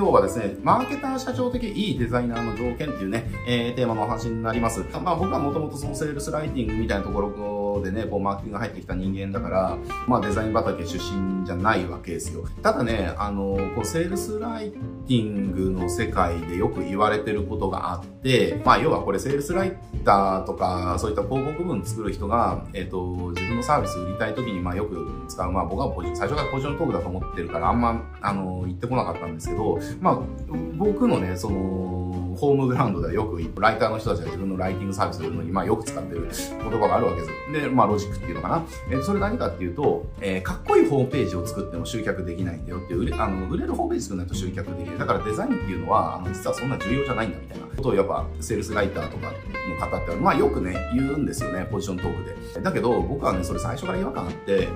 今日はですね、マーケター社長的いいデザイナーの条件っていうね、えー、テーマのお話になります。まあ僕はもともとそのセールスライティングみたいなところでね、こうマーケティング入ってきた人間だから、まあデザイン畑出身じゃないわけですよ。ただね、あの、こうセールスライティングの世界でよく言われてることがあって、まあ要はこれセールスライターとか、そういった広告文作る人が、えっ、ー、と、自分のサービス売りたい時にまあよく使う、まあ僕はポジ最初からポジショントークだと思ってるからあんま、あの、言ってこなかったんですけど、まあ僕のね、その、ホームグラウンドではよく、ライターの人たちが自分のライティングサービスを売るのに、まあよく使ってる言葉があるわけです。で、まあロジックっていうのかな。えー、それ何かっていうと、えー、かっこいいホームページを作っても集客できないんだよって、売れあの売れるホームページ作らないと集客できない。だからデザインっていうのは、あの実はそんな重要じゃないんだみたいなことをやっぱ、セールスライターとかの方って、まあよくね、言うんですよね、ポジショントークで。だけど、僕はね、それ最初から違和感あって、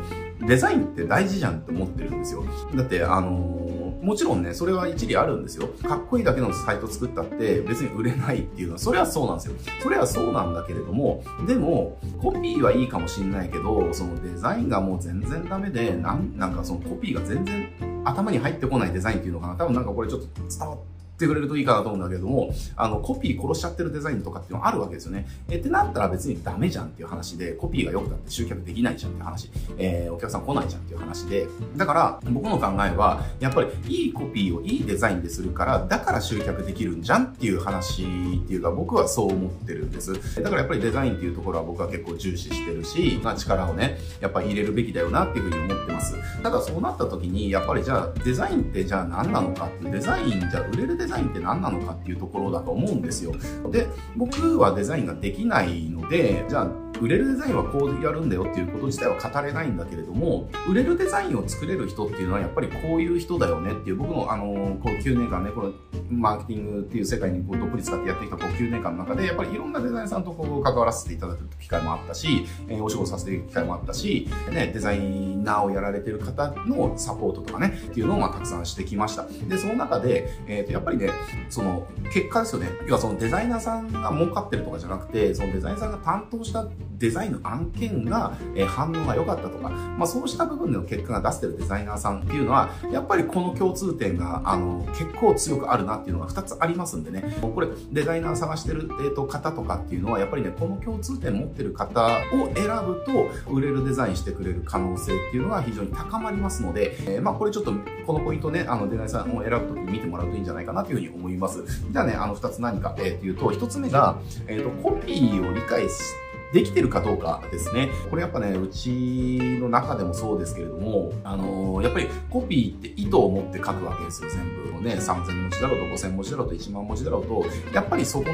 デザインって大事じゃんって思ってるんですよ。だって、あのもちろんね、それは一理あるんですよ。かっこいいだけのサイト作ったって別に売れないっていうのは、それはそうなんですよ。それはそうなんだけれども、でも、コピーはいいかもしんないけど、そのデザインがもう全然ダメで、なん、なんかそのコピーが全然頭に入ってこないデザインっていうのかな。多分なんかこれちょっと伝わってってくれるといいかなと思うんだけども、あの、コピー殺しちゃってるデザインとかっていうのはあるわけですよね。えってなったら別にダメじゃんっていう話で、コピーが良くなって集客できないじゃんっていう話、えー、お客さん来ないじゃんっていう話で、だから、僕の考えは、やっぱりいいコピーをいいデザインでするから、だから集客できるんじゃんっていう話っていうか、僕はそう思ってるんです。だからやっぱりデザインっていうところは僕は結構重視してるし、まあ力をね、やっぱ入れるべきだよなっていうふうに思ってます。ただそうなった時に、やっぱりじゃあデザインってじゃあ何なのかっていう、デザイン、じゃ売れるデデザインって何なのかっていうところだと思うんですよ。で、僕はデザインができないので、じゃあ売れるデザインはこうやるんだよっていうこと自体は語れないんだけれども、売れるデザインを作れる人っていうのはやっぱりこういう人だよねっていう、僕のあの、こう9年間ね、このマーケティングっていう世界にこうどっぷり使ってやってきたこう9年間の中で、やっぱりいろんなデザイナーさんとこう関わらせていただく機会もあったし、えー、お仕事させていく機会もあったし、ね、デザイナーをやられてる方のサポートとかね、っていうのをまあたくさんしてきました。で、その中で、えっ、ー、と、やっぱりね、その、結果ですよね。要はそのデザイナーさんが儲かってるとかじゃなくて、そのデザイナーさんが担当したデザインの案件が、え反応が良かったとか、まあそうした部分での結果が出してるデザイナーさんっていうのは、やっぱりこの共通点が、あの、結構強くあるなっていうのが2つありますんでね、これ、デザイナー探してる、えーと、方とかっていうのは、やっぱりね、この共通点持ってる方を選ぶと、売れるデザインしてくれる可能性っていうのが非常に高まりますので、えー、まあこれちょっと、このポイントね、あの、デザイナーさんを選ぶときに見てもらうといいんじゃないかなというふうに思います。じゃあね、あの、2つ何か、えー、っていうと、1つ目が、えっ、ー、と、コピーを理解して、できてるかどうかですね。これやっぱね、うちの中でもそうですけれども、あのー、やっぱりコピーって意図を持って書くわけですよ、全部のね。3000文字だろうと5000文字だろうと1万文字だろうと、やっぱりそこの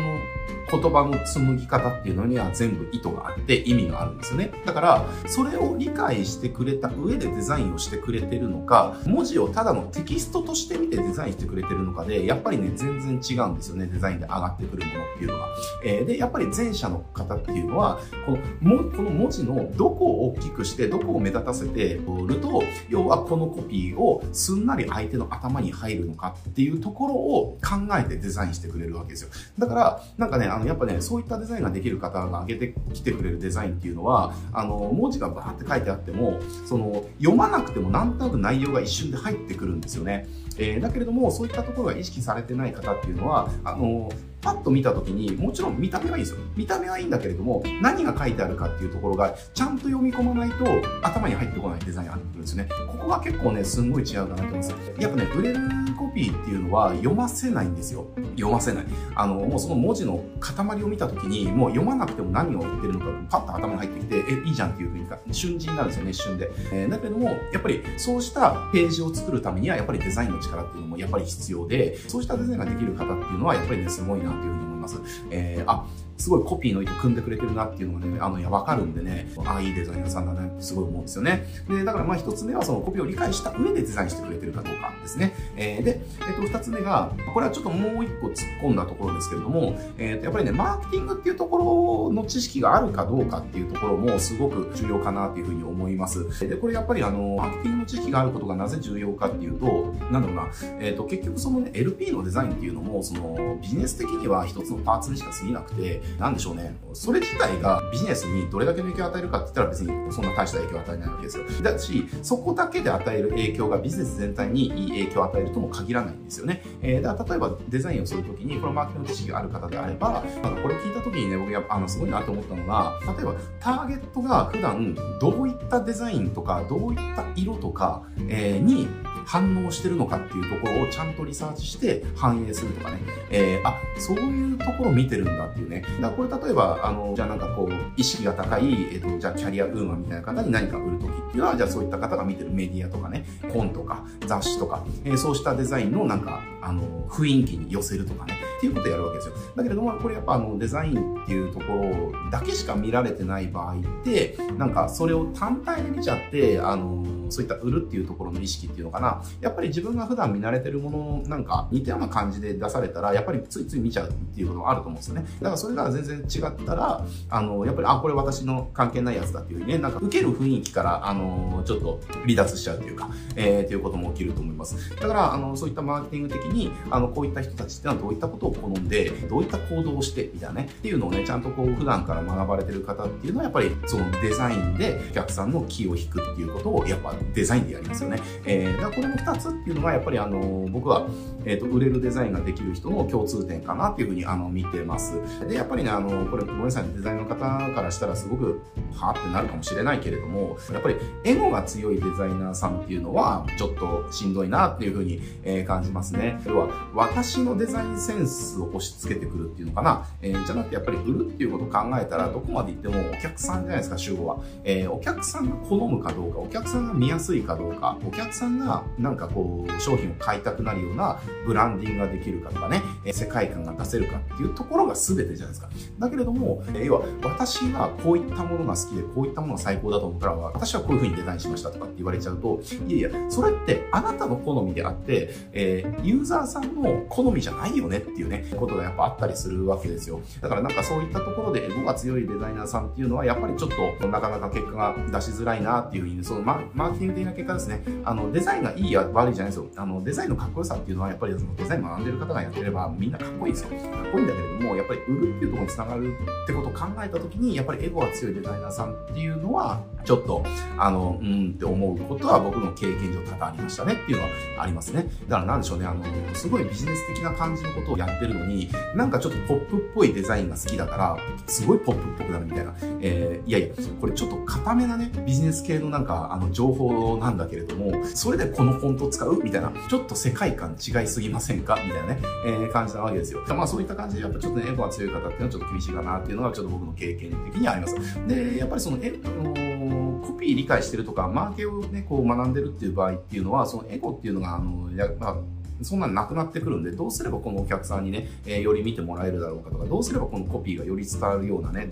言葉の紡ぎ方っていうのには全部意図があって意味があるんですよね。だから、それを理解してくれた上でデザインをしてくれてるのか、文字をただのテキストとして見てデザインしてくれてるのかで、やっぱりね、全然違うんですよね、デザインで上がってくるものっていうのは。えー、で、やっぱり前者の方っていうのは、このこの文字のどこを大きくしてどこを目立たせてると要はこのコピーをすんなり相手の頭に入るのかっていうところを考えてデザインしてくれるわけですよ。だからなんかねあのやっぱねそういったデザインができる方が上げてきてくれるデザインっていうのはあの文字がバーって書いてあってもその読まなくてもなんとなく内容が一瞬で入ってくるんですよね、えー、だけれどもそういったところが意識されてない方っていうのはあのパッと見た時にもちろん見た目はいいですよ。見た目はいいんだけれども何が書いてあるかっていうところがちゃんと読み込まないと頭に入ってこないデザインがあるんですよね。ここが結構ねすんごい違うかなと思いますやっぱね売れるコピーっていうのは読ませないんですよ。読ませない。あのもうその文字の塊を見た時にもう読まなくても何を言ってるのかパッと頭に入ってきてえいいじゃんっていうふうに瞬時になるんですよね一瞬で、えー、だけどもやっぱりそうしたページを作るためにはやっぱりデザインの力っていうのもやっぱり必要でそうしたデザインができる方っていうのはやっぱりねすごいなというふうに思います。えー、あすごいコピーの意図組んでくれてるなっていうのがね、あの、いや、わかるんでね、ああ、いいデザイナーさんだねってすごい思うんですよね。で、だからまあ一つ目はそのコピーを理解した上でデザインしてくれてるかどうかですね。えー、で、えっ、ー、と、二つ目が、これはちょっともう一個突っ込んだところですけれども、えっ、ー、と、やっぱりね、マーケティングっていうところの知識があるかどうかっていうところもすごく重要かなというふうに思います。で、これやっぱりあの、マーケティングの知識があることがなぜ重要かっていうと、なんだろうな、えっ、と、結局そのね、LP のデザインっていうのも、その、ビジネス的には一つのパーツにしか過ぎなくて、なんでしょうね。それ自体がビジネスにどれだけの影響を与えるかって言ったら別にそんな大した影響を与えないわけですよ。だし、そこだけで与える影響がビジネス全体にいい影響を与えるとも限らないんですよね。えー、だから例えばデザインをするときに、このマーケティング知識がある方であれば、なんかこれ聞いたときにね、僕やっぱあのすごいなと思ったのが、例えばターゲットが普段どういったデザインとか、どういった色とか、えー、に反応してるのかっていうところをちゃんとリサーチして反映するとかね。えー、あ、そういうところを見てるんだっていうね。だからこれ例えば、あの、じゃあなんかこう、意識が高い、えっ、ー、と、じゃあキャリアウーマンみたいな方に何か売るときっていうのは、じゃあそういった方が見てるメディアとかね、本とか雑誌とか、えー、そうしたデザインのなんか、あの、雰囲気に寄せるとかね。っていうことをやるわけですよ。だけれども、これやっぱあの、デザインっていうところだけしか見られてない場合って、なんかそれを単体で見ちゃって、あの、そういった売るっていうところの意識っていうのかな。やっぱり自分が普段見慣れてるものなんか似たような感じで出されたら、やっぱりついつい見ちゃうっていうことがあると思うんですよね。だからそれが全然違ったら、あの、やっぱり、あ、これ私の関係ないやつだっていうね、なんか受ける雰囲気から、あの、ちょっと離脱しちゃうっていうか、えー、っていうことも起きると思います。だから、あの、そういったマーケティング的に、あの、こういった人たちっていうのはどういったことを好んで、どういった行動をして、みたいなね、っていうのをね、ちゃんとこう、普段から学ばれてる方っていうのは、やっぱり、そのデザインでお客さんの気を引くっていうことを、やっぱデザインでやりますよね。えー、だからこれの2つっていうのが、やっぱりあの、僕は、えっ、ー、と、売れるデザインができる人の共通点かなっていうふうに、あの、見てます。で、やっぱりね、あの、これ、ごめんなさい、デザインの方からしたらすごく、はってなるかもしれないけれども、やっぱり、エゴが強いデザイナーさんっていうのは、ちょっとしんどいなっていうふうに、え、感じますね。要は、私のデザインセンスを押し付けてくるっていうのかな。えー、じゃなくて、やっぱり売るっていうことを考えたら、どこまで行ってもお客さんじゃないですか、集合は。えー、お客さんが好むかどうか、お客さんが見やすいかどうか、お客さんがなんかこう、商品を買いたくなるようなブランディングができるかとかね、え世界観が出せるかっていうところが全てじゃないですか。だけれども、え要は、私はこういったものが好きで、こういったものが最高だと思ったら、私はこういう風にデザインしましたとかって言われちゃうと、いやいや、それってあなたの好みであって、えー、ユーザーさんの好みじゃないよねっていうね、ことがやっぱあったりするわけですよ。だからなんかそういったところでエゴが強いデザイナーさんっていうのは、やっぱりちょっとなかなか結果が出しづらいなっていうふうに、そのマーケティング的な結果ですね、あの、デザインがいいや悪いじゃないですよ。あの、デザインのかっこよさっていうのは、やっぱりそのデザイン学んでる方がやってれば、みんなかっこいいですよ。かっこいいんだけれども、やっぱり売るっていうところに繋がるってことを考えたときに、やっぱりエゴが強いデザイナーさんっていうのは、ちょっと、あの、うんって思うことは僕の経験上多々ありましたねっていうのはありますね。だからなんでしょうね、あの、すごいビジネス的な感じのことをやってるのに、なんかちょっとポップっぽいデザインが好きだから、すごいポップっぽくなるみたいな。えー、いやいや、これちょっと固めなね、ビジネス系のなんか、あの、情報なんだけれども、それでこのフォント使うみたいな、ちょっと世界観違いすぎませんか？みたいなね、えー、感じなわけですよ。まあそういった感じで、やっぱちょっとね、エゴが強い方っていうのはちょっと厳しいかなっていうのが、ちょっと僕の経験的にあります。で、やっぱりその、え、あのー、コピー理解してるとか、マーケをね、こう学んでるっていう場合っていうのは、そのエゴっていうのが、あの、や、まあ、そんなになくなってくるんで、どうすればこのお客さんにね、えー、より見てもらえるだろうかとか、どうすればこのコピーがより伝わるようなね、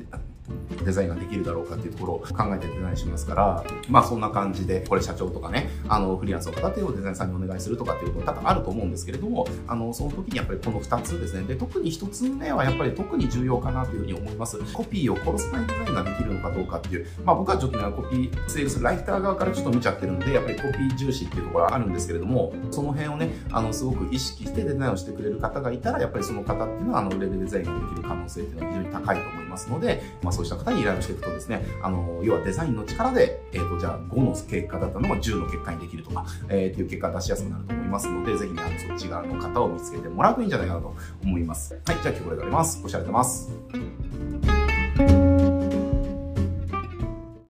デザインができるだろうかっていうところを考えてデザインしますから、まあそんな感じで、これ社長とかね、あの、フリーランスの方っていうのをデザインさんにお願いするとかっていうこと多々あると思うんですけれども、あの、その時にやっぱりこの2つですね。で、特に1つ目はやっぱり特に重要かなというふうに思います。コピーを殺さないデザインができるのかどうかっていう、まあ僕はちょっとね、コピー、セールスライター側からちょっと見ちゃってるんで、やっぱりコピー重視っていうところはあるんですけれども、その辺をね、あの、すごく意識してデザインをしてくれる方がいたら、やっぱりその方っていうのは、あの、売れるデザインができる可能性っていうのは非常に高いと思いますますので、まあそうした方に依頼をしていくとですね、あの、要はデザインの力で、えっ、ー、と、じゃあ5の結果だったのが10の結果にできるとか、えー、という結果を出しやすくなると思いますので、ぜひね、あの、そっち側の方を見つけてもらうといいんじゃないかなと思います。はい、じゃあ今日これで終わります。ご視聴ありがとうございます。